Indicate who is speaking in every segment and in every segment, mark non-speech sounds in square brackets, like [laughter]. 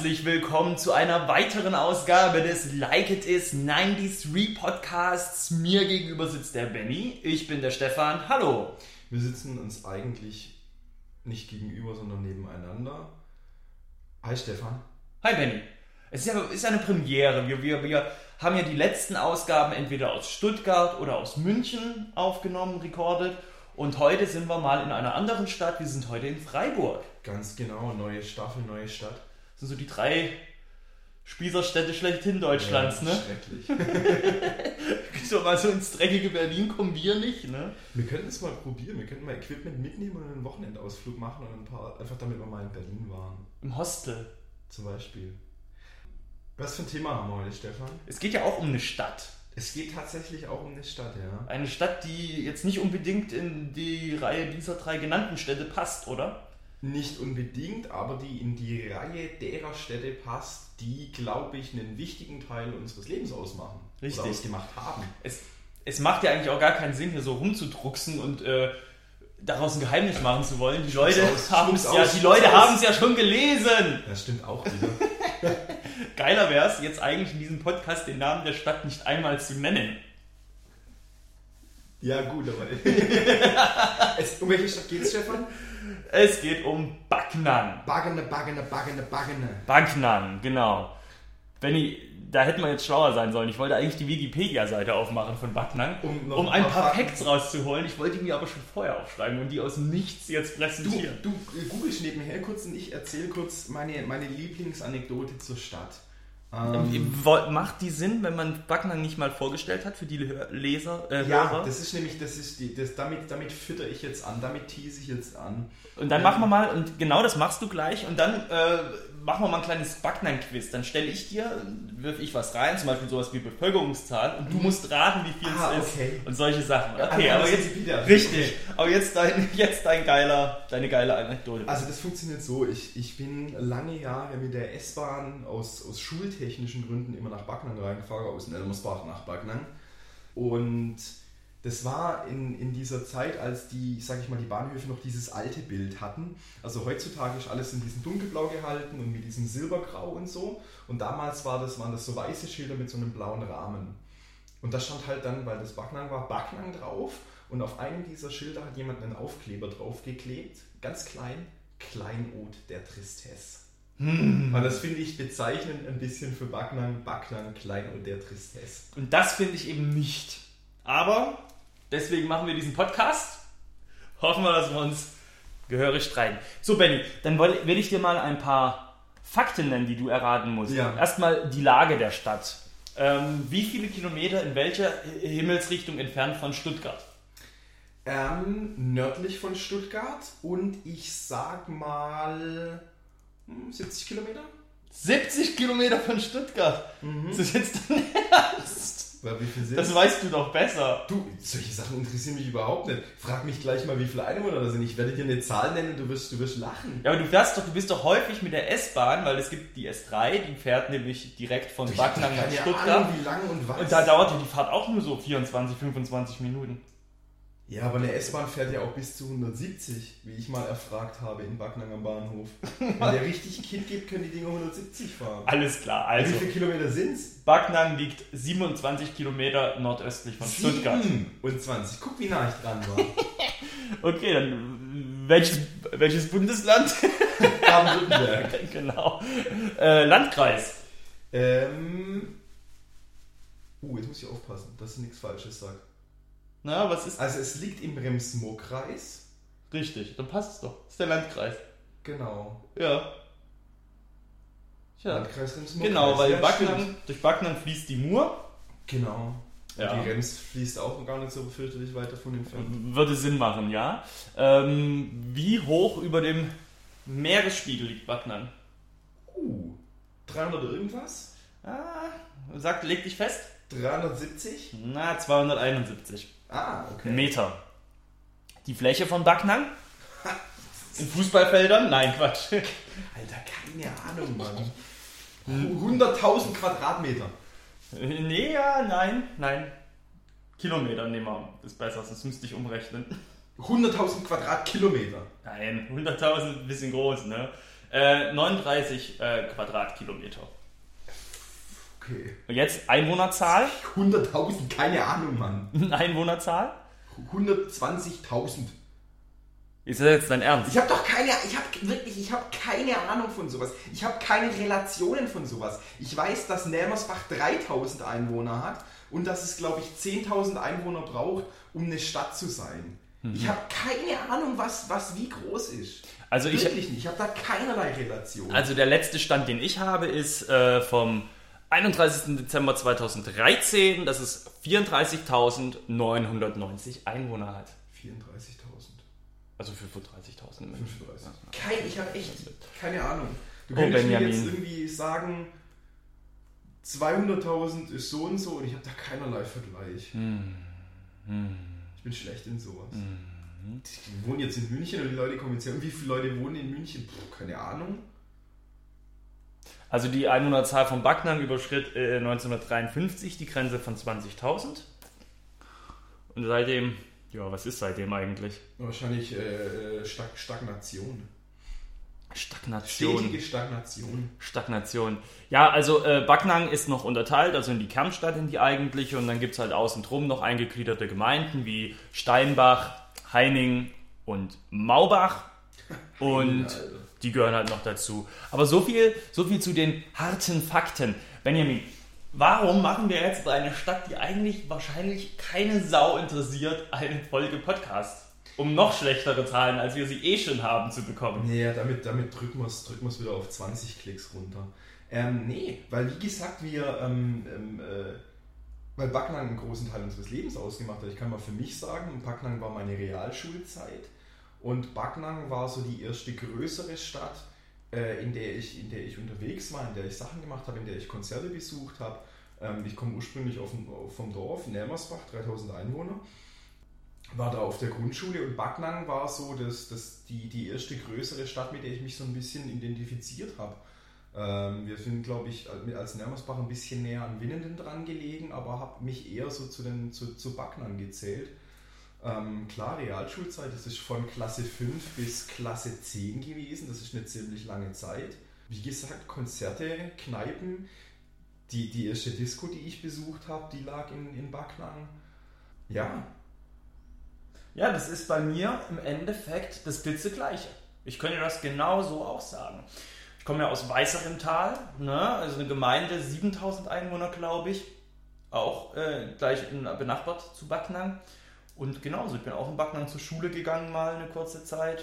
Speaker 1: Herzlich willkommen zu einer weiteren Ausgabe des Like It Is 93 Podcasts. Mir gegenüber sitzt der Benny, ich bin der Stefan. Hallo.
Speaker 2: Wir sitzen uns eigentlich nicht gegenüber, sondern nebeneinander. Hi Stefan.
Speaker 1: Hi Benny. Es ist ja, ist eine Premiere. Wir, wir, wir haben ja die letzten Ausgaben entweder aus Stuttgart oder aus München aufgenommen, recorded. Und heute sind wir mal in einer anderen Stadt. Wir sind heute in Freiburg.
Speaker 2: Ganz genau, neue Staffel, neue Stadt.
Speaker 1: Das sind so die drei Spießerstädte schlechthin Deutschlands,
Speaker 2: ja,
Speaker 1: ne?
Speaker 2: Schrecklich. [laughs]
Speaker 1: so mal so ins dreckige Berlin kommen wir nicht, ne?
Speaker 2: Wir könnten es mal probieren. Wir könnten mal Equipment mitnehmen und einen Wochenendausflug machen und ein paar, einfach damit wir mal in Berlin waren.
Speaker 1: Im Hostel.
Speaker 2: Zum Beispiel. Was für ein Thema haben wir heute, Stefan?
Speaker 1: Es geht ja auch um eine Stadt.
Speaker 2: Es geht tatsächlich auch um eine Stadt, ja.
Speaker 1: Eine Stadt, die jetzt nicht unbedingt in die Reihe dieser drei genannten Städte passt, oder?
Speaker 2: Nicht unbedingt, aber die in die Reihe derer Städte passt, die, glaube ich, einen wichtigen Teil unseres Lebens ausmachen.
Speaker 1: Richtig.
Speaker 2: Oder ausgemacht haben.
Speaker 1: Es, es macht ja eigentlich auch gar keinen Sinn, hier so rumzudrucksen und äh, daraus ein Geheimnis machen zu wollen. Die Leute haben es ja,
Speaker 2: aus,
Speaker 1: die
Speaker 2: schluck's
Speaker 1: Leute
Speaker 2: aus.
Speaker 1: haben es ja schon gelesen.
Speaker 2: Das stimmt auch wieder. [laughs] [laughs]
Speaker 1: Geiler wäre es, jetzt eigentlich in diesem Podcast den Namen der Stadt nicht einmal zu nennen.
Speaker 2: ja, gut, aber. [laughs] um welche Stadt geht es, Stefan?
Speaker 1: Es geht um Backnang.
Speaker 2: Baggene, baggene, baggene, baggene.
Speaker 1: Backnang, genau. Benny, da hätten wir jetzt schlauer sein sollen. Ich wollte eigentlich die Wikipedia-Seite aufmachen von Backnang,
Speaker 2: Um
Speaker 1: um
Speaker 2: ein paar
Speaker 1: paar Facts rauszuholen. Ich wollte die mir aber schon vorher aufschreiben und die aus Nichts jetzt
Speaker 2: Du,
Speaker 1: präsentieren.
Speaker 2: du äh, googelst nebenher kurz und ich erzähle kurz meine, meine Lieblingsanekdote zur Stadt. Ähm,
Speaker 1: Wo- Macht die Sinn, wenn man Backnang nicht mal vorgestellt hat für die Leser, äh,
Speaker 2: ja,
Speaker 1: Hörer?
Speaker 2: das ist nämlich, das ist die, das, damit, damit fütter ich jetzt an, damit tease ich jetzt an.
Speaker 1: Und dann machen wir mal, und genau das machst du gleich, und dann äh, machen wir mal ein kleines Backnang-Quiz. Dann stelle ich dir, wirf ich was rein, zum Beispiel sowas wie Bevölkerungszahl, und du musst raten, wie viel
Speaker 2: Ah,
Speaker 1: es ist.
Speaker 2: okay.
Speaker 1: Und solche Sachen. Okay, aber
Speaker 2: das
Speaker 1: jetzt,
Speaker 2: Wikipedia.
Speaker 1: richtig.
Speaker 2: Okay.
Speaker 1: Aber jetzt dein, [laughs] jetzt dein geiler, deine geile Anekdote.
Speaker 2: Also das funktioniert so, ich, ich bin lange Jahre mit der S-Bahn aus, aus schultechnischen Gründen immer nach Backnang reingefahren, aus Elmersbach nach Backnang. Und das war in, in dieser Zeit, als die, sag ich mal, die Bahnhöfe noch dieses alte Bild hatten. Also heutzutage ist alles in diesem dunkelblau gehalten und mit diesem silbergrau und so. Und damals war das, waren das so weiße Schilder mit so einem blauen Rahmen. Und da stand halt dann, weil das Backnang war, Backnang drauf. Und auf einem dieser Schilder hat jemand einen Aufkleber draufgeklebt, ganz klein, Kleinod der Tristesse. Und das finde ich bezeichnend ein bisschen für Backnang, Backnang, Kleinod der Tristesse.
Speaker 1: Und das finde ich eben nicht. Aber deswegen machen wir diesen Podcast. Hoffen wir, dass wir uns gehörig streiten. So, Benny, dann will ich dir mal ein paar Fakten nennen, die du erraten musst.
Speaker 2: Ja.
Speaker 1: Erstmal die Lage der Stadt. Ähm, wie viele Kilometer in welcher Himmelsrichtung entfernt von Stuttgart?
Speaker 2: Ähm, nördlich von Stuttgart und ich sag mal hm, 70 Kilometer.
Speaker 1: 70 Kilometer von Stuttgart. Das ist jetzt dein Ernst.
Speaker 2: Weil wie viel sind
Speaker 1: Das weißt du doch besser.
Speaker 2: Du, solche Sachen interessieren mich überhaupt nicht. Frag mich gleich mal, wie viele Einwohner da sind. Ich werde dir eine Zahl nennen, du wirst, du wirst lachen.
Speaker 1: Ja, aber du fährst doch, du bist doch häufig mit der S-Bahn, weil es gibt die S3, die fährt nämlich direkt von Backnang nach Stuttgart.
Speaker 2: Ahnung, wie lang und was.
Speaker 1: Und da dauerte die Fahrt auch nur so 24, 25 Minuten.
Speaker 2: Ja, aber eine S-Bahn fährt ja auch bis zu 170, wie ich mal erfragt habe in Backnang am Bahnhof. Wenn der richtig Kind gibt, können die Dinger 170 fahren.
Speaker 1: Alles klar, also
Speaker 2: Wie viele Kilometer sind's?
Speaker 1: Backnang liegt 27 Kilometer nordöstlich von Stuttgart.
Speaker 2: Und 20. Guck, wie nah ich dran war. [laughs]
Speaker 1: Okay, dann welches, welches Bundesland? [laughs]
Speaker 2: Baden-Württemberg. [laughs]
Speaker 1: genau. Äh, Landkreis.
Speaker 2: ähm. Uh, jetzt muss ich aufpassen, dass ich nichts Falsches sage.
Speaker 1: Na, was ist
Speaker 2: Also, es liegt im Rems-Murr-Kreis.
Speaker 1: richtig? Dann passt es doch. Das ist der Landkreis.
Speaker 2: Genau.
Speaker 1: Ja. Tja.
Speaker 2: Landkreis Rems-Murr-Kreis.
Speaker 1: Genau, weil
Speaker 2: ja,
Speaker 1: Backnang, durch Backnang fließt die Mur.
Speaker 2: Genau.
Speaker 1: Ja.
Speaker 2: Und die Rems fließt auch gar nicht so fürchterlich weit davon entfernt.
Speaker 1: Würde Sinn machen, ja. Ähm, wie hoch über dem Meeresspiegel liegt Backnang?
Speaker 2: Uh, 300 irgendwas?
Speaker 1: Ah, sagt, leg dich fest.
Speaker 2: 370?
Speaker 1: Na, 271
Speaker 2: Ah, okay.
Speaker 1: Meter. Die Fläche von Backnang? [laughs] In Fußballfeldern? Nein, Quatsch. [laughs]
Speaker 2: Alter, keine Ahnung, Mann. 100.000 Quadratmeter.
Speaker 1: nee, ja, nein, nein. Kilometer nehmen wir. Ist besser, sonst müsste ich umrechnen.
Speaker 2: 100.000 Quadratkilometer.
Speaker 1: Nein, 100.000 bisschen groß, ne? Äh, 39 äh, Quadratkilometer.
Speaker 2: Okay.
Speaker 1: Und jetzt Einwohnerzahl?
Speaker 2: 100.000, keine Ahnung, Mann. [laughs]
Speaker 1: Einwohnerzahl?
Speaker 2: 120.000.
Speaker 1: Ist das jetzt dein Ernst?
Speaker 2: Ich habe doch keine, ich habe wirklich, ich habe keine Ahnung von sowas. Ich habe keine Relationen von sowas. Ich weiß, dass Nämersbach 3000 Einwohner hat und dass es, glaube ich, 10.000 Einwohner braucht, um eine Stadt zu sein. Ich habe keine Ahnung, was, was wie groß ist.
Speaker 1: Also ich,
Speaker 2: Wirklich nicht. Ich habe da keinerlei Relation.
Speaker 1: also der letzte Stand, den ich habe, ist äh, vom 31. Dezember 2013, dass es 34.990 Einwohner hat.
Speaker 2: 34.000.
Speaker 1: Also 35.000 Menschen.
Speaker 2: 35. Kein, ich habe echt keine Ahnung. Du
Speaker 1: Oh,
Speaker 2: könntest mir
Speaker 1: Benjamin.
Speaker 2: jetzt irgendwie sagen, 200.000 ist so und so und ich habe da keinerlei Vergleich.
Speaker 1: Hm.
Speaker 2: Ich bin schlecht in sowas. Ich wohne jetzt in München und die Leute kommen jetzt her. Und wie viele Leute wohnen in München? Puh, keine Ahnung.
Speaker 1: Also die Einwohnerzahl von Backnang überschritt äh, 1953 die Grenze von 20.000. Und seitdem, ja, was ist seitdem eigentlich?
Speaker 2: Wahrscheinlich äh, Stag Stagnation.
Speaker 1: Stagnation.
Speaker 2: Stetige Stagnation.
Speaker 1: Stagnation. Ja, also äh, Backnang ist noch unterteilt, also in die Kernstadt, in die eigentliche, und dann gibt es halt außen drum noch eingegliederte Gemeinden wie Steinbach, Heining und Maubach. [laughs] Und
Speaker 2: Alter.
Speaker 1: Die gehören halt noch dazu. Aber so viel, so viel zu den harten Fakten. Benjamin, warum machen wir jetzt bei einer Stadt, die eigentlich wahrscheinlich keine Sau interessiert, eine Folge Podcast? Um noch schlechtere Zahlen, als wir sie eh schon haben, zu bekommen.
Speaker 2: Nee, damit, damit drücken wir es drücken wieder auf 20 Klicks runter. Ähm, nee, weil wie gesagt, wir, ähm, ähm, äh, weil Backnang einen großen Teil unseres Lebens ausgemacht hat. Ich kann mal für mich sagen, Backnang war meine Realschulzeit und Backnang war so die erste größere Stadt, äh, in, der ich, in der ich unterwegs war, in der ich Sachen gemacht habe, in der ich Konzerte besucht habe. Ähm, ich komme ursprünglich vom Dorf, Nelmersbach, 3000 Einwohner war da auf der Grundschule und Backnang war so das, das, die, die erste größere Stadt, mit der ich mich so ein bisschen identifiziert habe. Ähm, wir sind, glaube ich, als Nermersbach ein bisschen näher an Winnenden dran gelegen, aber habe mich eher so zu, den, zu, zu Backnang gezählt. Ähm, klar, Realschulzeit, das ist von Klasse 5 bis Klasse 10 gewesen, das ist eine ziemlich lange Zeit. Wie gesagt, Konzerte, Kneipen, die, die erste Disco, die ich besucht habe, die lag in, in Backnang. Ja,
Speaker 1: Ja, das ist bei mir im Endeffekt das blitzegleiche. Ich könnte das genau so auch sagen. Ich komme ja aus Weißerimtal, ne? also eine Gemeinde, 7000 Einwohner, glaube ich. Auch äh, gleich in, benachbart zu Backnang. Und genauso, ich bin auch in Backnang zur Schule gegangen, mal eine kurze Zeit.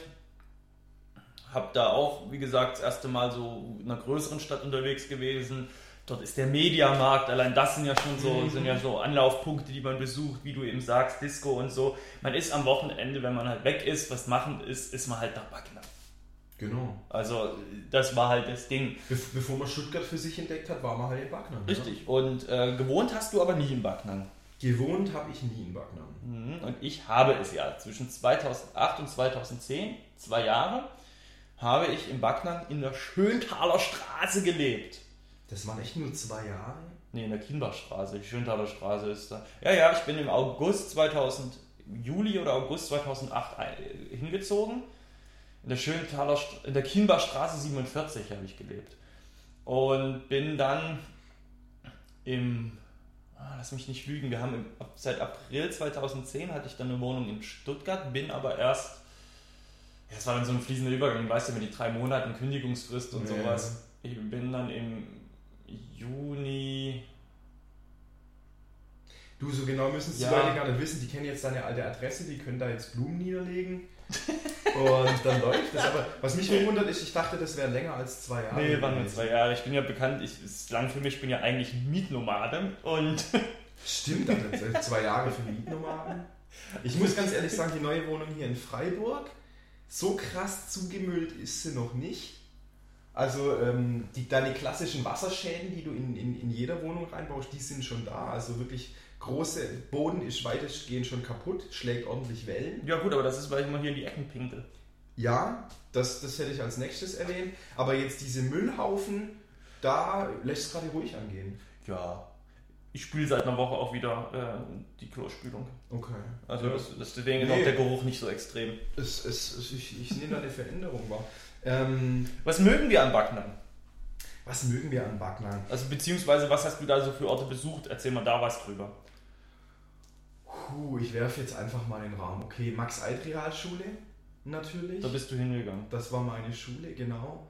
Speaker 1: Hab da auch, wie gesagt, das erste Mal so in einer größeren Stadt unterwegs gewesen. Dort ist der Mediamarkt, allein das sind ja schon so, sind ja so Anlaufpunkte, die man besucht, wie du eben sagst, Disco und so. Man ist am Wochenende, wenn man halt weg ist, was machen ist, ist man halt nach Backnang.
Speaker 2: genau.
Speaker 1: Also das war halt das Ding.
Speaker 2: Be bevor man Stuttgart für sich entdeckt hat, war man halt in Backnang.
Speaker 1: Richtig. Und äh, gewohnt hast du aber nie in Backnang.
Speaker 2: Gewohnt habe ich nie in Backnang.
Speaker 1: Mhm. Und ich habe es ja zwischen 2008 und 2010, zwei Jahre, habe ich in Backnang in der Schöntaler Straße gelebt.
Speaker 2: Das waren echt nur zwei Jahre.
Speaker 1: Nee, in der Kienbachstraße. Die Schöntaler Straße ist da. Ja, ja, ich bin im August 2000, Juli oder August 2008 ein- hingezogen. In der Schöntaler, in der Kienbachstraße 47 habe ich gelebt. Und bin dann im, lass mich nicht lügen, wir haben im, seit April 2010 hatte ich dann eine Wohnung in Stuttgart, bin aber erst, ja, es war dann so ein fließender Übergang, weißt du, mit die drei Monaten Kündigungsfrist und
Speaker 2: Ja.
Speaker 1: sowas. Ich bin dann im Juni,
Speaker 2: Du, so genau müssen es
Speaker 1: Ja.
Speaker 2: die Leute gar nicht wissen. Die kennen jetzt deine alte Adresse, die können da jetzt Blumen niederlegen. Und dann läuft das. [laughs] Aber was mich verwundert ist, ich dachte, das wäre länger als zwei Jahre.
Speaker 1: nee, waren nur zwei Jahre. Ich bin ja bekannt, ich, ist lang für mich, ich bin ja eigentlich Mietnomade und [laughs]
Speaker 2: Stimmt, dann zwei Jahre für Mietnomaden. Ich muss ganz ehrlich sagen, die neue Wohnung hier in Freiburg, so krass zugemüllt ist sie noch nicht. Also ähm, die, deine klassischen Wasserschäden, die du in, in, in jeder Wohnung reinbaust, die sind schon da. Also wirklich große, Boden ist weitestgehend schon kaputt, schlägt ordentlich Wellen.
Speaker 1: ja gut, aber das ist, weil ich mal hier in die Ecken pinkel.
Speaker 2: Ja, das, das hätte ich als nächstes erwähnt. Aber jetzt diese Müllhaufen, da lässt es gerade ruhig angehen.
Speaker 1: Ja. ich spüle seit einer Woche auch wieder äh, die Klospülung.
Speaker 2: Okay.
Speaker 1: Also
Speaker 2: Ja.
Speaker 1: das, das, deswegen ist
Speaker 2: Nee.
Speaker 1: auch der Geruch nicht so extrem.
Speaker 2: Es, es, es, ich, ich nehme da eine Veränderung wahr. Ähm,
Speaker 1: Was mögen wir an Backnang?
Speaker 2: Was mögen wir an Backnang?
Speaker 1: Also beziehungsweise was hast du da so für Orte besucht? Erzähl mal da was drüber.
Speaker 2: Puh, ich werfe jetzt einfach mal in den Raum. Okay, Max-Eid-Realschule natürlich.
Speaker 1: Da bist du hingegangen.
Speaker 2: Das war meine Schule, genau.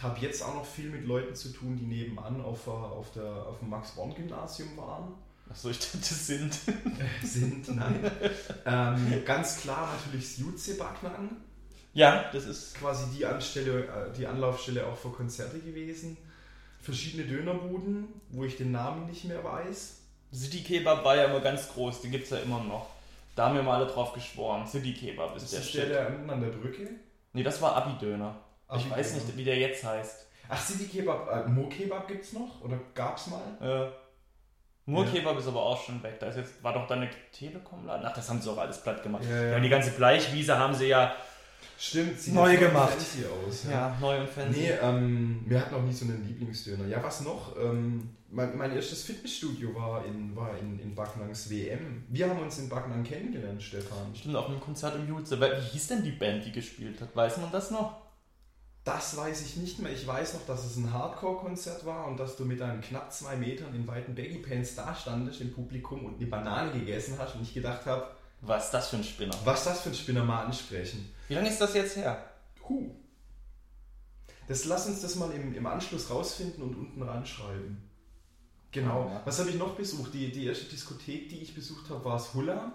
Speaker 2: Habe jetzt auch noch viel mit Leuten zu tun, die nebenan auf, auf, der, auf dem Max-Born-Gymnasium waren.
Speaker 1: Achso, ich dachte, das sind. [laughs]
Speaker 2: Sind, nein. ähm, ganz klar natürlich das Jutze Backnang.
Speaker 1: Ja, das ist.
Speaker 2: Quasi die, Anstelle, äh, die Anlaufstelle auch für Konzerte gewesen. Verschiedene Dönerbuden, wo ich den Namen nicht mehr weiß.
Speaker 1: City Kebab war ja immer ganz groß, den gibt es ja immer noch. Da haben wir mal alle drauf geschworen. City Kebab ist
Speaker 2: Ist
Speaker 1: der
Speaker 2: das der,
Speaker 1: Shit.
Speaker 2: der unten an der Brücke?
Speaker 1: Nee, das war Abi-Döner. Ich
Speaker 2: Abi-Döner.
Speaker 1: weiß nicht, wie der jetzt heißt.
Speaker 2: Ach, City Kebab, äh, Mo Kebab gibt's noch? Oder gab's mal?
Speaker 1: Äh, nur
Speaker 2: Ja.
Speaker 1: Kebab ist aber auch schon weg. Da ist jetzt, war doch dann eine Telekom-Laden. Ach, das haben sie auch alles platt gemacht.
Speaker 2: Ja, ja.
Speaker 1: Ja, die ganze Bleichwiese haben sie ja,
Speaker 2: Stimmt, sieht
Speaker 1: Neu gemacht.
Speaker 2: fancy aus.
Speaker 1: ja neu und fancy.
Speaker 2: Nee, ähm, wir hatten auch nie so einen Lieblingsdöner. Ja, was noch? Ähm, mein, mein erstes Fitnessstudio war in, war in, in Backnangs WM. Wir haben uns in Backnang kennengelernt, Stefan.
Speaker 1: Stimmt, auf einem Konzert im Jutze. Wie hieß denn die Band, die gespielt hat? Weiß man das noch?
Speaker 2: Das weiß ich nicht mehr. Ich weiß noch, dass es ein Hardcore-Konzert war und dass du mit deinen knapp zwei Metern in weiten Baggy-Pants da standest im Publikum und eine Banane gegessen hast und ich gedacht habe,
Speaker 1: Was ist das für ein Spinner?
Speaker 2: was das für ein Spinner mal ansprechen.
Speaker 1: Wie lange ist das jetzt her?
Speaker 2: Huh. Das lass uns das mal im, im Anschluss rausfinden und unten ranschreiben. Genau.
Speaker 1: Ja.
Speaker 2: Was habe ich noch besucht? Die, die erste Diskothek, die ich besucht habe, war es Hula,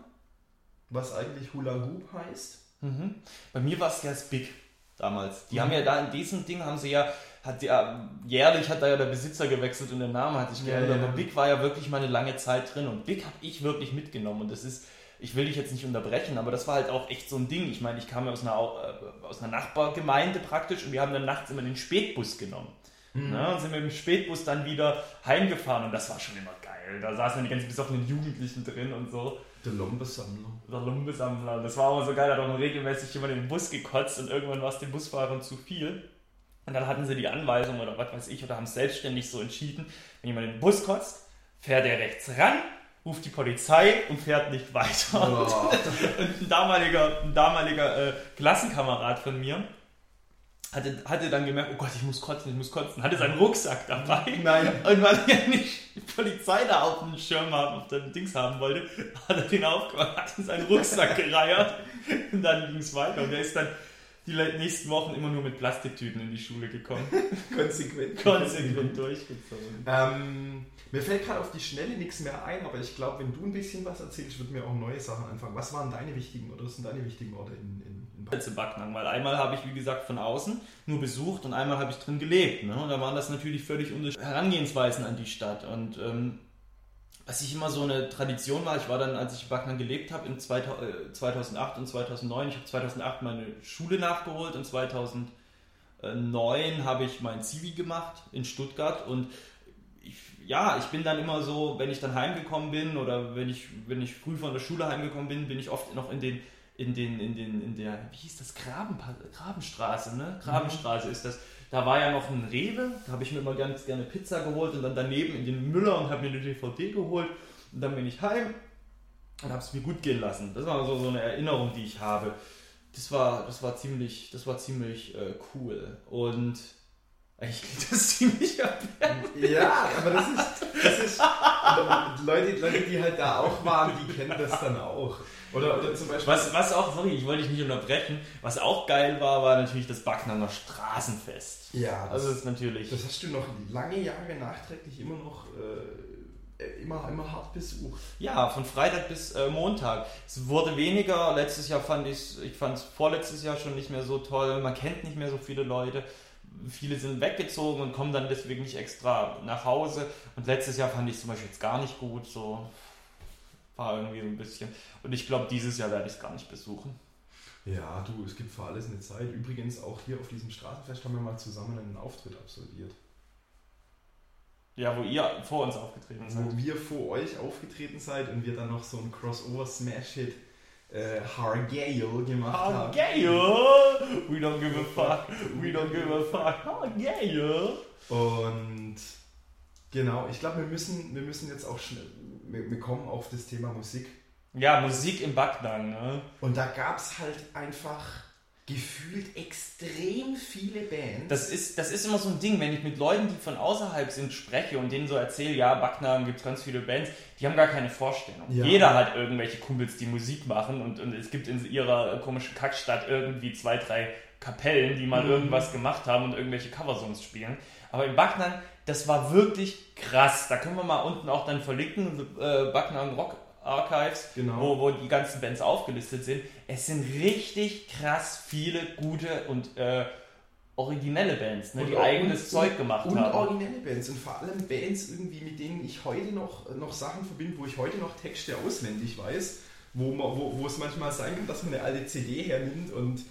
Speaker 2: was eigentlich Hula Hoop heißt.
Speaker 1: Mhm. Bei mir war es ja das Big damals. Die
Speaker 2: Mhm.
Speaker 1: haben ja da in diesem Ding haben sie ja, hat ja, jährlich hat da ja der Besitzer gewechselt und der Name hat sich
Speaker 2: Ja,
Speaker 1: geändert.
Speaker 2: ja.
Speaker 1: Aber Big war ja wirklich mal eine lange Zeit drin und Big habe ich wirklich mitgenommen und das ist, ich will dich jetzt nicht unterbrechen, aber das war halt auch echt so ein Ding. Ich meine, ich kam ja aus einer, äh, aus einer Nachbargemeinde praktisch und wir haben dann nachts immer den Spätbus genommen.
Speaker 2: Mhm.
Speaker 1: Ne, und sind mit dem Spätbus dann wieder heimgefahren und das war schon immer geil. Da saßen die ganzen besoffenen Jugendlichen drin und so.
Speaker 2: Der Lombesammler.
Speaker 1: Der Lumbesammler. Das war aber so geil, da hat auch regelmäßig jemand in den Bus gekotzt und irgendwann war es den Busfahrern zu viel. Und dann hatten sie die Anweisung oder was weiß ich oder haben selbstständig so entschieden, wenn jemand in den Bus kotzt, fährt er rechts ran, ruft die Polizei und fährt nicht weiter.
Speaker 2: Oh. [laughs]
Speaker 1: Und ein damaliger, ein damaliger äh, Klassenkamerad von mir hatte, hatte dann gemerkt, oh Gott, ich muss kotzen, ich muss kotzen. Hatte seinen Rucksack dabei.
Speaker 2: Nein.
Speaker 1: Und weil er [laughs] nicht die Polizei da auf dem Schirm haben, auf dem Dings haben wollte, hat er den aufgemacht, hat [laughs] in seinen Rucksack gereiert und dann ging es weiter. Und er ist dann die nächsten Wochen immer nur mit Plastiktüten in die Schule gekommen. [laughs]
Speaker 2: Konsequent.
Speaker 1: Konsequent [laughs] durchgezogen.
Speaker 2: Ähm, mir fällt gerade auf die Schnelle nichts mehr ein, aber ich glaube, wenn du ein bisschen was erzählst, wird mir auch neue Sachen anfangen. Was waren deine wichtigen oder was sind deine wichtigen Orte in, in, in?
Speaker 1: Zu Backnang, weil einmal habe ich, wie gesagt, von außen nur besucht und einmal habe ich drin gelebt. Ne? Und da waren das natürlich völlig unterschiedliche Herangehensweisen an die Stadt. Und ähm, was ich immer so eine Tradition war, ich war dann, als ich in Backnang gelebt habe, in 2000, äh, 2008 und 2009, ich habe 2008 meine Schule nachgeholt und 2009 habe ich mein Zivi gemacht in Stuttgart und ich, ja, ich bin dann immer so, wenn ich dann heimgekommen bin oder wenn ich, wenn ich früh von der Schule heimgekommen bin, bin ich oft noch in den, in den, in den, in der, wie hieß das, Graben, Grabenstraße, ne? Grabenstraße ist das. Da war ja noch ein Rewe, da habe ich mir immer ganz gerne Pizza geholt und dann daneben in den Müller und habe mir eine DVD geholt und dann bin ich heim und habe es mir gut gehen lassen. Das war so, so eine Erinnerung, die ich habe. Das war, das war ziemlich, das war ziemlich äh, cool und eigentlich klingt das ziemlich erbärmlich.
Speaker 2: Ja, aber das ist, das ist aber Leute, Leute, die halt da auch waren, die kennen das dann auch. Oder, oder zum Beispiel.
Speaker 1: Was, was auch, sorry, ich wollte dich nicht unterbrechen, was auch geil war, war natürlich das Backnanger Straßenfest.
Speaker 2: Ja, das,
Speaker 1: Also das ist natürlich.
Speaker 2: das hast du noch lange Jahre nachträglich immer noch äh, immer, immer hart besucht.
Speaker 1: Ja, von Freitag bis äh, Montag. Es wurde weniger. Letztes Jahr fand ich ich fand es vorletztes Jahr schon nicht mehr so toll. Man kennt nicht mehr so viele Leute. Viele sind weggezogen und kommen dann deswegen nicht extra nach Hause. Und letztes Jahr fand ich zum Beispiel jetzt gar nicht gut. So war irgendwie so ein bisschen. Und ich glaube, dieses Jahr werde ich es gar nicht besuchen.
Speaker 2: Ja, du, es gibt für alles eine Zeit. Übrigens, auch hier auf diesem Straßenfest haben wir mal zusammen einen Auftritt absolviert.
Speaker 1: Ja, wo ihr vor uns aufgetreten seid.
Speaker 2: Wo wir vor euch aufgetreten seid und wir dann noch so einen Crossover-Smash-Hit äh, Hargale gemacht haben.
Speaker 1: you? We don't give a fuck. We don't give a fuck. You?
Speaker 2: Und Genau, ich glaube, wir müssen, wir müssen jetzt auch schnell, wir, wir kommen auf das Thema Musik.
Speaker 1: Ja, Musik im Backnang, ne?
Speaker 2: Und da gab es halt einfach gefühlt extrem viele Bands.
Speaker 1: Das ist, das ist immer so ein Ding, wenn ich mit Leuten, die von außerhalb sind, spreche und denen so erzähle, ja, Backnang gibt ganz viele Bands, die haben gar keine Vorstellung.
Speaker 2: Ja.
Speaker 1: Jeder hat irgendwelche Kumpels, die Musik machen und, und es gibt in ihrer komischen Kackstadt irgendwie zwei, drei Kapellen, die mal
Speaker 2: Mhm.
Speaker 1: irgendwas gemacht haben und irgendwelche Coversongs spielen. Aber im Backnang, das war wirklich krass. Da können wir mal unten auch dann verlinken, äh, Backnang Rock Archives,
Speaker 2: Genau.
Speaker 1: wo, wo die ganzen Bands aufgelistet sind. Es sind richtig krass viele gute und äh, originelle Bands, ne, die
Speaker 2: Und-
Speaker 1: eigenes
Speaker 2: und-
Speaker 1: Zeug gemacht
Speaker 2: und
Speaker 1: haben.
Speaker 2: originelle Bands und vor allem Bands irgendwie, mit denen ich heute noch, noch Sachen verbinde, wo ich heute noch Texte auswendig weiß, wo, man, wo, wo es manchmal sein kann, dass man eine alte CD hernimmt und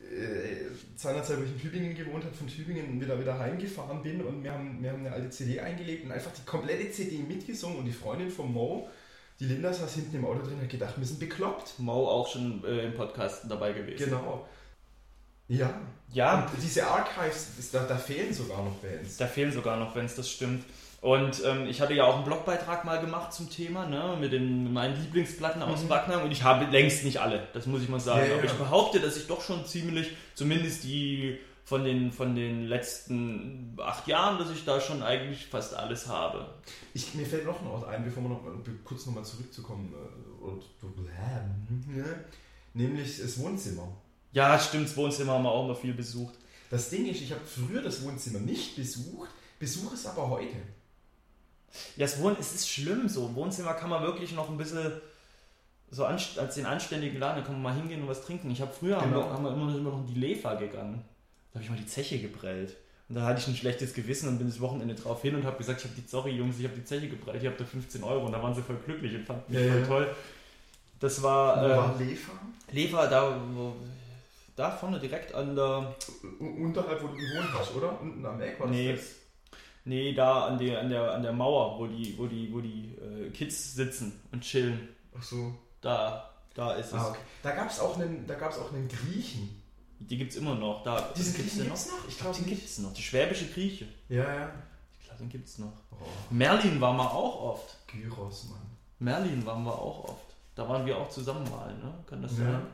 Speaker 2: äh, seinerzeit, wo ich in Tübingen gewohnt habe, von Tübingen wieder, wieder heimgefahren bin und wir haben, wir haben eine alte CD eingelegt und einfach die komplette CD mitgesungen und die Freundin von Mo, die Linda saß hinten im Auto drin und hat gedacht, wir sind bekloppt.
Speaker 1: Mo auch schon äh, im Podcast dabei gewesen.
Speaker 2: Genau. Ja.
Speaker 1: Ja,
Speaker 2: Und diese Archives, da, da fehlen sogar noch Bands.
Speaker 1: Da fehlen sogar noch, wenn es das stimmt. Und ähm, ich hatte ja auch einen Blogbeitrag mal gemacht zum Thema, ne, mit den meinen Lieblingsplatten aus
Speaker 2: Mhm.
Speaker 1: Backnang und ich habe längst nicht alle, das muss ich mal sagen.
Speaker 2: Ja, ja.
Speaker 1: Aber ich behaupte, dass ich doch schon ziemlich, zumindest die von den, von den letzten acht Jahren, dass ich da schon eigentlich fast alles habe.
Speaker 2: Ich, mir fällt noch ein Ort ein, bevor wir noch kurz nochmal zurückzukommen. äh, Und, ne? Nämlich das Wohnzimmer.
Speaker 1: Ja, stimmt, das Wohnzimmer haben wir auch mal viel besucht.
Speaker 2: Das Ding ist, ich habe früher das Wohnzimmer nicht besucht, besuche es aber heute.
Speaker 1: Ja, das Wohn es ist schlimm so. Im Wohnzimmer kann man wirklich noch ein bisschen so als den anständigen Laden, da kann man mal hingehen und was trinken. Ich habe früher haben,
Speaker 2: Genau.
Speaker 1: wir, haben wir immer, immer noch in die Lefa gegangen. Da habe ich mal die Zeche geprellt. Und da hatte ich ein schlechtes Gewissen und bin das Wochenende drauf hin und habe gesagt, ich habe die, sorry Jungs, ich habe die Zeche geprellt, ihr habt da 15 Euro und da waren sie voll glücklich und fanden mich
Speaker 2: Ja,
Speaker 1: voll
Speaker 2: ja.
Speaker 1: toll. Das war, äh,
Speaker 2: war Lefa?
Speaker 1: Lefa, da, wo, da vorne direkt an der,
Speaker 2: Unterhalb, wo du gewohnt hast, oder? Unten am Eck war das
Speaker 1: Nee.
Speaker 2: das?
Speaker 1: nee, da an der, an der, an der Mauer, wo die, wo die, wo die äh, Kids sitzen und chillen.
Speaker 2: Ach so.
Speaker 1: Da, da ist es.
Speaker 2: Ah, okay. Da gab es auch einen, da gab's auch einen Griechen.
Speaker 1: Die gibt es immer noch. Da,
Speaker 2: Diesen
Speaker 1: gibt's
Speaker 2: Griechen gibt's noch? Ich
Speaker 1: Ich glaube,
Speaker 2: glaube
Speaker 1: den
Speaker 2: nicht.
Speaker 1: gibt es noch. Die schwäbische Grieche.
Speaker 2: Ja, ja.
Speaker 1: Ich glaube, den gibt es noch.
Speaker 2: Oh,
Speaker 1: Merlin waren wir auch oft.
Speaker 2: Gyros, Mann.
Speaker 1: Merlin waren wir auch oft. Da waren wir auch zusammen mal, ne? Kann das
Speaker 2: Ja.
Speaker 1: sein?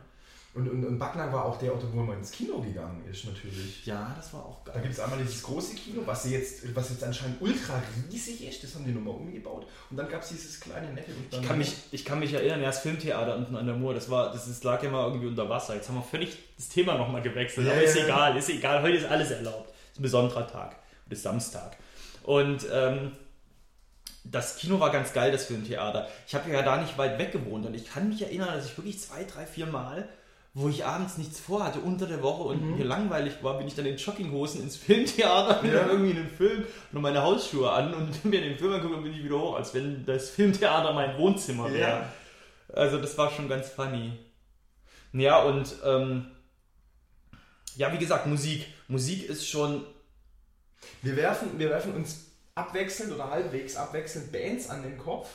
Speaker 2: Und, und, und Backnang war auch der Ort, wo man ins Kino gegangen ist, natürlich.
Speaker 1: Ja, das war auch
Speaker 2: Da
Speaker 1: geil.
Speaker 2: gibt es einmal dieses große Kino, was jetzt, was jetzt anscheinend ultra riesig ist. Das haben die nochmal umgebaut. Und dann gab es dieses kleine nette.
Speaker 1: Ich kann, mich, ich kann mich erinnern, ja, das Filmtheater unten an der Mur, das, war, das, das lag ja mal irgendwie unter Wasser. Jetzt haben wir völlig das Thema nochmal gewechselt.
Speaker 2: Ja,
Speaker 1: aber ist
Speaker 2: ja,
Speaker 1: egal, ist egal. Heute ist alles erlaubt. ist ein besonderer Tag. Ist Samstag. Und ähm, das Kino war ganz geil, das Filmtheater. Ich habe ja da nicht weit weg gewohnt und ich kann mich erinnern, dass ich wirklich zwei, drei, vier Mal, wo ich abends nichts vorhatte, unter der Woche und
Speaker 2: Mhm.
Speaker 1: mir langweilig war, bin ich dann in Jogginghosen ins Filmtheater, bin [laughs]
Speaker 2: Ja.
Speaker 1: dann irgendwie in den Film, noch meine Hausschuhe an und [laughs] mir den Film angeguckt und bin ich wieder hoch, als wenn das Filmtheater mein Wohnzimmer wäre.
Speaker 2: Ja.
Speaker 1: Also das war schon ganz funny. Ja, und ähm, ja, wie gesagt, Musik. Musik ist schon
Speaker 2: Wir werfen, wir werfen uns abwechselnd oder halbwegs abwechselnd Bands an den Kopf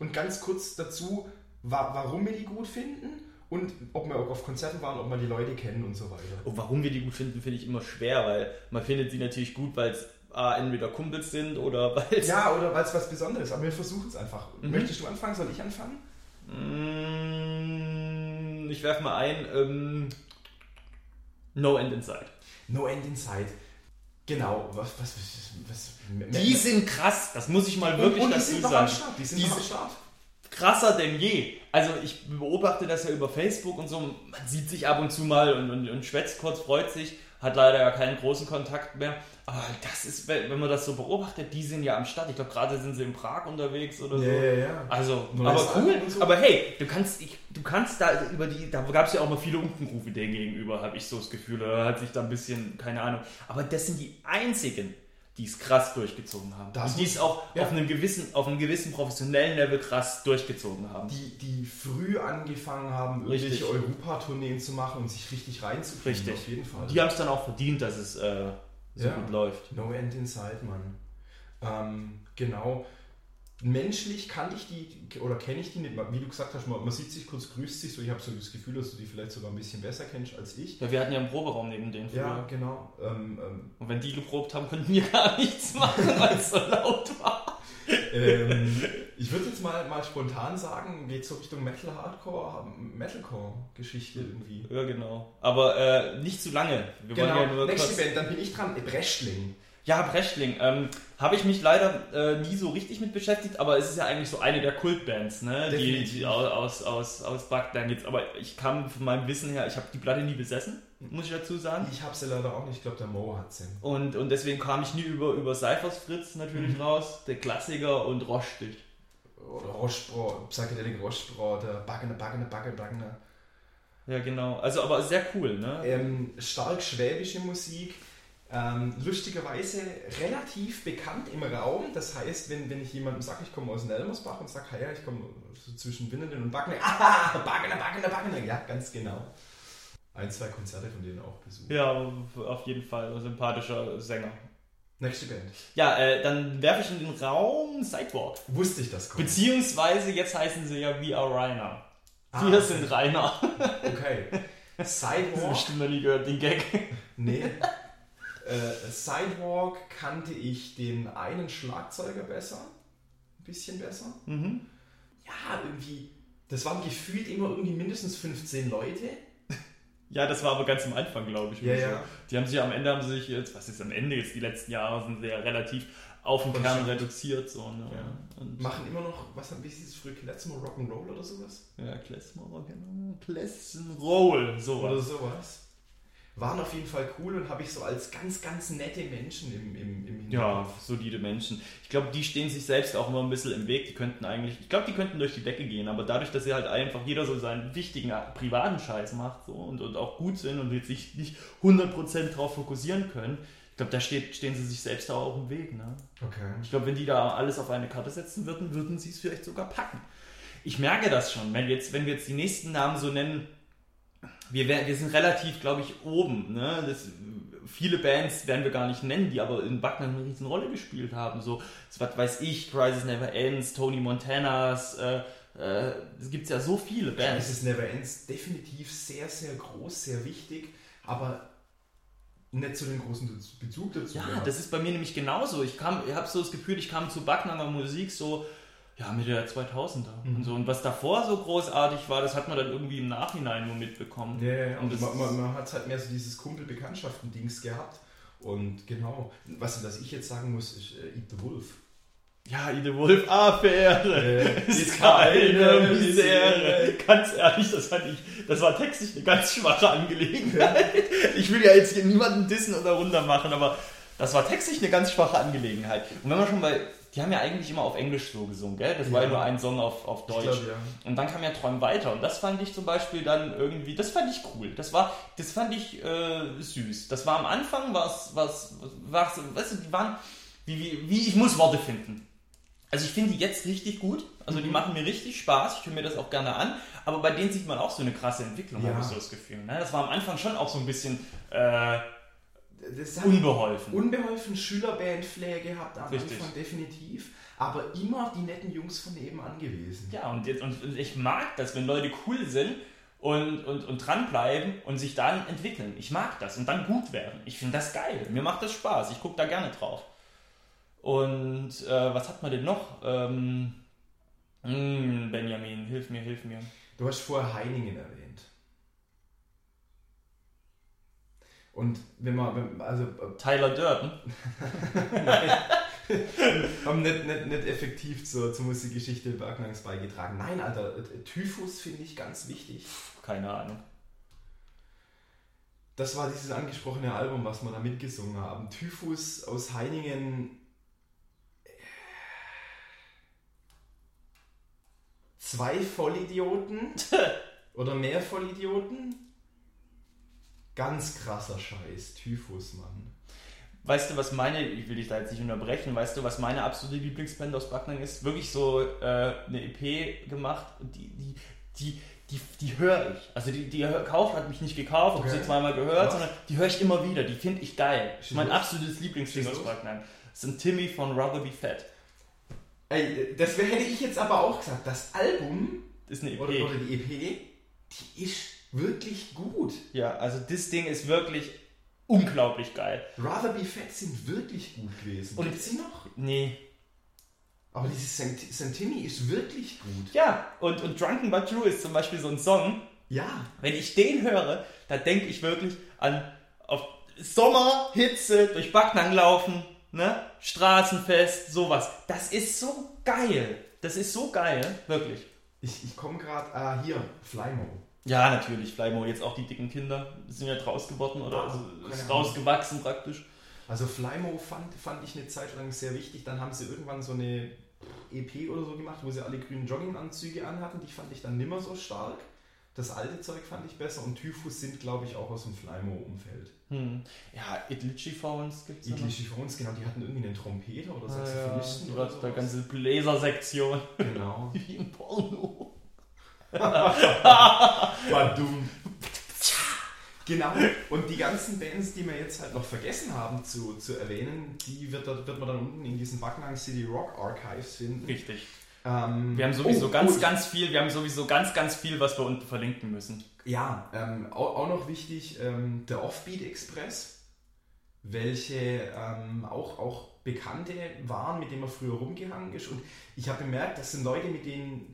Speaker 2: und ganz kurz dazu, wa warum wir die gut finden und ob wir auch auf Konzerten waren, ob wir die Leute kennen und so weiter.
Speaker 1: Und warum wir die gut finden, finde ich immer schwer, weil man findet sie natürlich gut, weil es A, entweder Kumpels sind oder [laughs] weil es.
Speaker 2: Ja, oder weil es was Besonderes ist, aber wir versuchen es einfach.
Speaker 1: Mhm.
Speaker 2: Möchtest du anfangen? Soll ich anfangen?
Speaker 1: Mm, Ich werfe mal ein. Ähm, no End in Sight.
Speaker 2: No End in Sight. Genau, was, was, was, was
Speaker 1: Die sind krass, das muss ich mal wirklich
Speaker 2: und
Speaker 1: dazu
Speaker 2: sind
Speaker 1: sagen.
Speaker 2: Die sind
Speaker 1: Die
Speaker 2: noch am
Speaker 1: sind-
Speaker 2: Start.
Speaker 1: Krasser denn je. Also ich beobachte das ja über Facebook und so. Man sieht sich ab und zu mal und, und, und schwätzt kurz, freut sich, hat leider ja keinen großen Kontakt mehr. Aber das ist, wenn man das so beobachtet, die sind ja am Start. Ich glaube, gerade sind sie in Prag unterwegs oder so.
Speaker 2: Ja, ja, ja.
Speaker 1: Also,
Speaker 2: Neues
Speaker 1: aber cool.
Speaker 2: So.
Speaker 1: Aber hey, du kannst, ich, du kannst da über die, da gab es ja auch mal viele Unkenrufe denen gegenüber, habe ich so das Gefühl. Da hat sich da ein bisschen, keine Ahnung. Aber das sind die einzigen, die es krass durchgezogen haben.
Speaker 2: Das
Speaker 1: und die es auch
Speaker 2: ja.
Speaker 1: auf einem gewissen, auf einem gewissen professionellen Level krass durchgezogen haben.
Speaker 2: Die, die früh angefangen haben, irgendwelche Europatourneen zu machen und sich richtig reinzufinden.
Speaker 1: Richtig.
Speaker 2: Auf jeden Fall.
Speaker 1: Die haben es dann auch verdient, dass es äh, so
Speaker 2: Ja.
Speaker 1: gut läuft.
Speaker 2: No End in Sight, Mann. Ähm, genau. Menschlich kannte ich die oder kenne ich die nicht. Wie du gesagt hast, man, man sieht sich kurz, grüßt sich so. Ich habe so das Gefühl, dass du die vielleicht sogar ein bisschen besser kennst als ich.
Speaker 1: Ja, wir hatten ja einen Proberaum neben denen. Früher.
Speaker 2: Ja, genau. Ähm, ähm,
Speaker 1: Und wenn die geprobt haben, konnten wir [laughs] gar nichts machen, weil es so laut war.
Speaker 2: ähm, ich würde jetzt mal, mal spontan sagen, geht so Richtung Metal Hardcore, Metalcore-Geschichte irgendwie.
Speaker 1: Ja, genau. Aber äh, nicht zu lange. Wir wollen ja
Speaker 2: Genau,
Speaker 1: nur
Speaker 2: nächste
Speaker 1: kurz...
Speaker 2: Band, dann bin ich dran. Breschling.
Speaker 1: Ja, Breschling. Ähm, Habe ich mich leider äh, nie so richtig mit beschäftigt, aber es ist ja eigentlich so eine der Kultbands, ne? Die,
Speaker 2: Definitiv.
Speaker 1: die aus, aus, aus Bagdad jetzt. Aber ich kam von meinem Wissen her, ich habe die Platte nie besessen, muss ich dazu sagen.
Speaker 2: Ich habe sie leider auch nicht. Ich glaube, der Mo hat sie.
Speaker 1: Und, und deswegen kam ich nie über, über Cyphers Fritz natürlich
Speaker 2: Mhm.
Speaker 1: raus, der Klassiker und Roschstich.
Speaker 2: Oder Roschbrot, Psychedelic Roschbrot, der Baggene, Baggene, Baggene, Baggene.
Speaker 1: Ja, genau. Also, aber sehr cool, ne?
Speaker 2: Ähm, stark schwäbische Musik. Ähm, lustigerweise relativ bekannt im Raum. Das heißt, wenn, wenn ich jemandem sage, ich komme aus Nelmersbach und sage, ja, ich komme so zwischen Winnenden und Baggene, [laughs] ah, Baggene, Baggene, Baggene. Ja, ganz genau. Ein, zwei Konzerte von denen auch besucht.
Speaker 1: Ja, auf jeden Fall. Ein sympathischer Sänger.
Speaker 2: Nächste Band.
Speaker 1: Ja, äh, dann werfe ich in den Raum Sidewalk.
Speaker 2: Wusste ich das kommt.
Speaker 1: Beziehungsweise jetzt heißen sie ja We Are Rainer.
Speaker 2: Ah,
Speaker 1: Wir sind Rainer.
Speaker 2: Okay.
Speaker 1: Das [laughs]
Speaker 2: Sidewalk.
Speaker 1: bestimmt noch nie gehört, den Gag.
Speaker 2: Nee. Äh, Sidewalk kannte ich den einen Schlagzeuger besser. Ein bisschen besser.
Speaker 1: Mhm.
Speaker 2: Ja, irgendwie. Das waren gefühlt immer irgendwie mindestens 15 Leute.
Speaker 1: Ja, das war aber ganz am Anfang, glaube ich.
Speaker 2: Ja,
Speaker 1: so.
Speaker 2: ja.
Speaker 1: Die haben sich am Ende, haben sie sich jetzt, was ist am Ende jetzt, die letzten Jahre sind sie ja relativ auf den Kern reduziert. So, ne?
Speaker 2: Ja.
Speaker 1: Und,
Speaker 2: Machen immer noch, was haben wir dieses früher Klezmer Rock'n'Roll oder sowas?
Speaker 1: ja, Klezmer, genau. Klessen Roll, sowas.
Speaker 2: Oder sowas. Waren auf jeden Fall cool und habe ich so als ganz, ganz nette Menschen im, im, im
Speaker 1: Ja, solide Menschen. Ich glaube, die stehen sich selbst auch immer ein bisschen im Weg. Die könnten eigentlich, ich glaube, die könnten durch die Decke gehen, aber dadurch, dass sie halt einfach jeder so seinen wichtigen äh, privaten Scheiß macht so, und, und auch gut sind und jetzt sich nicht 100% darauf fokussieren können, ich glaube, da steht, stehen sie sich selbst auch auf dem Weg. Ne?
Speaker 2: Okay.
Speaker 1: Ich glaube, wenn die da alles auf eine Karte setzen würden, würden sie es vielleicht sogar packen. Ich merke das schon, wenn jetzt, wenn wir jetzt die nächsten Namen so nennen, wir, wir sind relativ, glaube ich, oben. Ne? Das, viele Bands werden wir gar nicht nennen, die aber in Backen eine riesen Rolle gespielt haben. So, was weiß ich, Crisis Never Ends, Tony Montanas, äh, äh, es gibt ja so viele Bands.
Speaker 2: ist Never Ends definitiv sehr, sehr groß, sehr wichtig, aber nicht so den großen Bezug dazu.
Speaker 1: Ja,
Speaker 2: gehabt.
Speaker 1: das ist bei mir nämlich genauso. Ich kam, ich habe so das Gefühl, ich kam zu Backnanger Musik so, ja, Mitte der 2000er
Speaker 2: Mhm.
Speaker 1: und so. Und was davor so großartig war, das hat man dann irgendwie im Nachhinein nur mitbekommen.
Speaker 2: Ja, ja, ja.
Speaker 1: Und
Speaker 2: man, man, man hat halt mehr so dieses Kumpel-Bekanntschaften-Dings gehabt. Und genau, was, was ich jetzt sagen muss, ist äh, Eat the Wolf.
Speaker 1: Ja, Ide Wolf, Affäre.
Speaker 2: Äh, [laughs]
Speaker 1: Ist keine Misere. Ganz ehrlich, das fand ich, das war textlich eine ganz schwache Angelegenheit. Ich will ja jetzt hier niemanden dissen oder runter machen, aber das war textlich eine ganz schwache Angelegenheit. Und wenn man schon bei, die haben ja eigentlich immer auf Englisch so gesungen, gell? Das war ja
Speaker 2: Ja.
Speaker 1: nur ein Song auf, auf Deutsch.
Speaker 2: glaub, ja.
Speaker 1: Und dann kam ja Träum weiter. Und das fand ich zum Beispiel dann irgendwie, das fand ich cool. Das war, das fand ich äh, süß. Das war am Anfang was, was, was, weißt du, die waren, wie, wie, wie ich muss Worte finden. Also ich finde die jetzt richtig gut. Also die
Speaker 2: Mhm.
Speaker 1: machen mir richtig Spaß. Ich höre mir das auch gerne an. Aber bei denen sieht man auch so eine krasse Entwicklung,
Speaker 2: Ja.
Speaker 1: habe ich so das Gefühl. Ne? Das war am Anfang schon auch so ein bisschen äh, unbeholfen.
Speaker 2: unbeholfen Schülerband-Flair gehabt am
Speaker 1: Richtig.
Speaker 2: Anfang, definitiv. Aber immer die netten Jungs von nebenan gewesen.
Speaker 1: Ja, und, jetzt, und und ich mag das, wenn Leute cool sind und, und, und dranbleiben und sich dann entwickeln. Ich mag das und dann gut werden. Ich finde das geil. Mir macht das Spaß. Ich gucke da gerne drauf. Und äh, was hat man denn noch? Ähm, mh, Benjamin, hilf mir, hilf mir.
Speaker 2: Du hast vorher Heiningen erwähnt. Und wenn man, also äh,
Speaker 1: Tyler Durden. [laughs]
Speaker 2: haben nicht, nicht, nicht effektiv zur, zur Musikgeschichte Bergnangs beigetragen. Nein, Alter, äh, Typhus finde ich ganz wichtig.
Speaker 1: Keine Ahnung.
Speaker 2: Das war dieses angesprochene Album, was wir da mitgesungen haben. Typhus aus Heiningen. Zwei Vollidioten [laughs] oder mehr Vollidioten. Ganz krasser Scheiß. Typhus, Mann.
Speaker 1: Weißt du, was meine, ich will dich da jetzt nicht unterbrechen, weißt du, was meine absolute Lieblingsband aus Backnang ist? Wirklich so äh, eine EP gemacht und die, die, die, die, die höre ich. Also die, die kauft, hat mich nicht gekauft, habe
Speaker 2: Okay.
Speaker 1: sie zweimal gehört,
Speaker 2: Was?
Speaker 1: sondern die höre ich immer wieder. Die finde ich geil.
Speaker 2: Schieß
Speaker 1: mein
Speaker 2: los.
Speaker 1: absolutes Lieblingsding aus. Backnang. Das sind Timmy von Rather Be Fat.
Speaker 2: Ey, das hätte ich jetzt aber auch gesagt. Das Album
Speaker 1: ist eine EP.
Speaker 2: oder, oder die EP, die ist wirklich gut.
Speaker 1: Ja, also das Ding ist wirklich unglaublich geil.
Speaker 2: Rather Be Fat sind wirklich gut gewesen.
Speaker 1: Und-
Speaker 2: Gibt's sie noch?
Speaker 1: Nee.
Speaker 2: Aber dieses Sant- Santini ist wirklich gut.
Speaker 1: Ja, und, und Drunken But True ist zum Beispiel so ein Song,
Speaker 2: Ja.
Speaker 1: wenn ich den höre, da denke ich wirklich an auf Sommer, Hitze, durch Backnang laufen, ne? Straßenfest, sowas. Das ist so geil. Das ist so geil, wirklich.
Speaker 2: Ich, ich komme gerade, ah, hier, Flymo.
Speaker 1: Ja, natürlich, Flymo, jetzt auch die dicken Kinder sind ja draus geworden oder
Speaker 2: Ah,
Speaker 1: also ist rausgewachsen praktisch.
Speaker 2: Also Flymo fand, fand ich eine Zeit lang sehr wichtig. Dann haben sie irgendwann so eine EP oder so gemacht, wo sie alle grünen Jogginganzüge anhatten. Die fand ich dann nimmer so stark. Das alte Zeug fand ich besser und Typhus sind, glaube ich, auch aus dem Flymo-Umfeld.
Speaker 1: Hm. Ja, Itlichi Phones ja noch.
Speaker 2: Igli Chiffons, genau, die hatten irgendwie einen Trompeter oder
Speaker 1: Ah, ja,
Speaker 2: Saxophonisten oder
Speaker 1: der
Speaker 2: sowas.
Speaker 1: ganze Bläsersektion.
Speaker 2: Genau. [laughs]
Speaker 1: Wie im Porno. [laughs]
Speaker 2: War dumm. Genau, und die ganzen Bands, die wir jetzt halt noch vergessen haben zu, zu erwähnen, die wird, wird man dann unten in diesen Backnang City Rock Archives finden.
Speaker 1: Richtig.
Speaker 2: Ähm,
Speaker 1: Wir haben sowieso
Speaker 2: oh,
Speaker 1: ganz,
Speaker 2: oh,
Speaker 1: ganz viel, wir haben sowieso ganz, ganz viel, was wir unten verlinken müssen.
Speaker 2: Ja, ähm, auch, auch noch wichtig, ähm, der Offbeat Express, welche ähm, auch, auch Bekannte waren, mit denen man früher rumgehangen ist. Und ich habe bemerkt, das sind Leute, mit denen,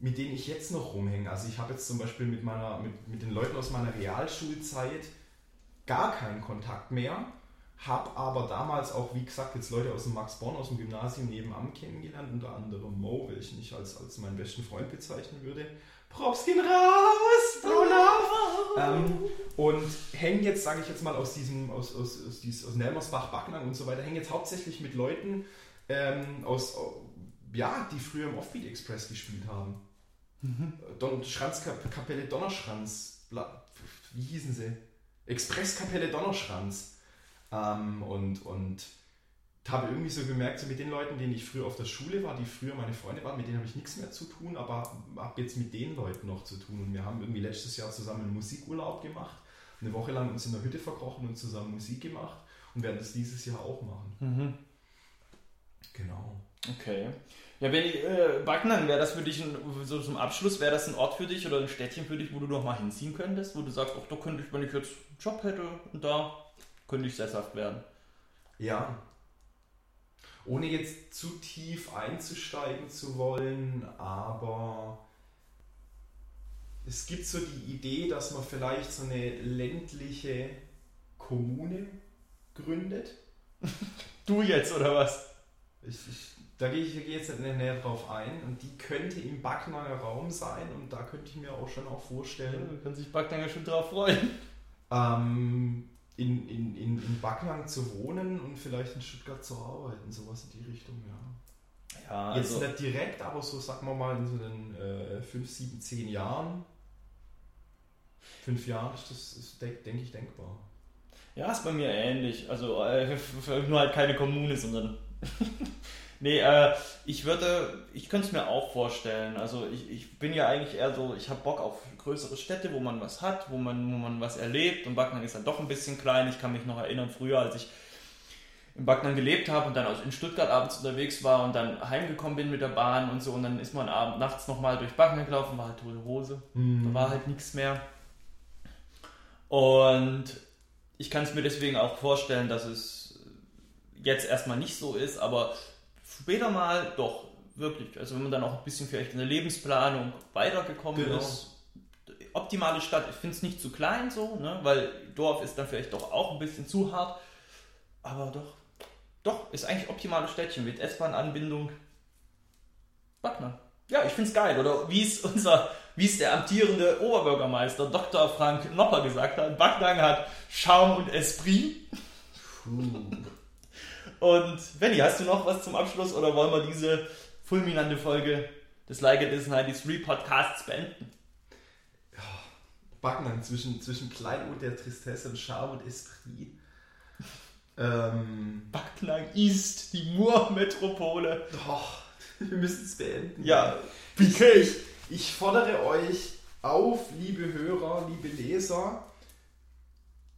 Speaker 2: mit denen ich jetzt noch rumhänge. Also ich habe jetzt zum Beispiel mit, meiner, mit, mit den Leuten aus meiner Realschulzeit gar keinen Kontakt mehr. Habe aber damals auch, wie gesagt, jetzt Leute aus dem Max Born, aus dem Gymnasium nebenan kennengelernt, unter anderem Mo, welchen ich als, als meinen besten Freund bezeichnen würde. Props gehen raus, Brunner! ähm, und hängen jetzt, sage ich jetzt mal, aus diesem, aus, aus, aus, dies, aus Nelmersbach, Backnang und so weiter, hängen jetzt hauptsächlich mit Leuten ähm, aus, ja, die früher im Offbeat Express gespielt haben. Don, Schranzkapelle Donnerschranz, bla, wie hießen sie? Expresskapelle Donnerschranz. Ähm, und, und habe irgendwie so gemerkt, so mit den Leuten, denen ich früher auf der Schule war, die früher meine Freunde waren, mit denen habe ich nichts mehr zu tun, aber habe jetzt mit den Leuten noch zu tun. Und wir haben irgendwie letztes Jahr zusammen einen Musikurlaub gemacht, eine Woche lang uns in der Hütte verkrochen und zusammen Musik gemacht und werden das dieses Jahr auch machen.
Speaker 1: Mhm.
Speaker 2: Genau.
Speaker 1: Okay. Ja, wenn äh, Backnang, wäre das für dich ein, so zum Abschluss, wäre das ein Ort für dich oder ein Städtchen für dich, wo du noch mal hinziehen könntest, wo du sagst, ach, da könnte ich, wenn ich jetzt einen Job hätte und da könnte ich sesshaft werden.
Speaker 2: Ja. Ohne jetzt zu tief einzusteigen zu wollen, aber es gibt so die Idee, dass man vielleicht so eine ländliche Kommune gründet. [laughs]
Speaker 1: Du jetzt oder was?
Speaker 2: Ich, ich, da gehe ich, jetzt nicht näher drauf ein und die könnte im Backnanger Raum sein und da könnte ich mir auch schon auch vorstellen,
Speaker 1: Da kann sich Backnang ja schon drauf freuen.
Speaker 2: ähm, in, in, in, in Backnang zu wohnen und vielleicht in Stuttgart zu arbeiten, sowas in die Richtung, ja.
Speaker 1: Ja,
Speaker 2: Jetzt
Speaker 1: also,
Speaker 2: nicht direkt, aber so sagen wir mal in so den äh, 5, 7, 10 Jahren. Fünf Jahren ist das, ist, denk, denke ich, denkbar.
Speaker 1: ja, ist bei mir ähnlich. Also äh, [laughs] nur halt keine Kommune, sondern. [laughs] nee, äh, ich würde, ich könnte es mir auch vorstellen. Also ich, ich bin ja eigentlich eher so, ich habe Bock auf größere Städte, wo man was hat, wo man, wo man was erlebt. Und Backnang ist dann doch ein bisschen klein. Ich kann mich noch erinnern, früher, als ich in Backnang gelebt habe und dann aus- in Stuttgart abends unterwegs war und dann heimgekommen bin mit der Bahn und so und dann ist man abends nachts nochmal durch Backnang gelaufen, war halt tote Hose. Da war halt nichts mehr. Und ich kann es mir deswegen auch vorstellen, dass es jetzt erstmal nicht so ist, aber später mal doch, wirklich. Also wenn man dann auch ein bisschen vielleicht in der Lebensplanung weitergekommen
Speaker 2: Genau.
Speaker 1: ist. Optimale Stadt, ich finde es nicht zu klein so, ne? weil Dorf ist dann vielleicht doch auch ein bisschen zu hart. Aber doch, doch, ist eigentlich optimales Städtchen mit S-Bahn-Anbindung. Backner. Ja, ich finde es geil. Oder wie es unser, wie es der amtierende Oberbürgermeister Dr. Frank Nopper gesagt hat, Backnang hat Charme und Esprit. Und Benny, hast du noch was zum Abschluss oder wollen wir diese fulminante Folge des Like It Is 93 Podcasts beenden?
Speaker 2: Backnang zwischen, zwischen Kleinod der Tristesse und Charme und Esprit. Ähm,
Speaker 1: Backnang ist die Murmetropole.
Speaker 2: doch, [laughs] wir müssen es beenden.
Speaker 1: Ja,
Speaker 2: Ich, ich, ich fordere euch auf, liebe Hörer, liebe Leser,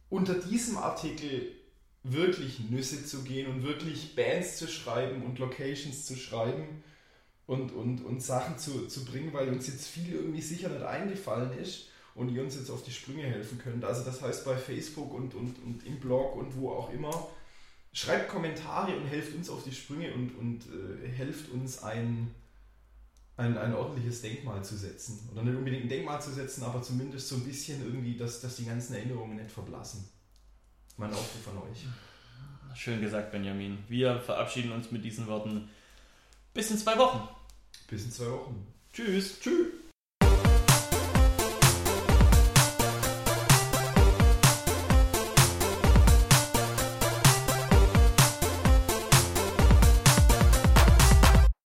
Speaker 2: unter diesem Artikel wirklich Nüsse zu gehen und wirklich Bands zu schreiben und Locations zu schreiben und, und, und Sachen zu, zu bringen, weil uns jetzt viel irgendwie sicher nicht eingefallen ist und ihr uns jetzt auf die Sprünge helfen könnt. Also das heißt bei Facebook und, und, und im Blog und wo auch immer, schreibt Kommentare und helft uns auf die Sprünge und, und äh, helft uns ein, ein, ein ordentliches Denkmal zu setzen. Oder nicht unbedingt ein Denkmal zu setzen, aber zumindest so ein bisschen irgendwie, dass, dass die ganzen Erinnerungen nicht verblassen. Mein Aufruf an euch.
Speaker 1: Schön gesagt, Benjamin. Wir verabschieden uns mit diesen Worten. Bis in zwei Wochen.
Speaker 2: Bis in zwei Wochen.
Speaker 1: Tschüss. Tschüss.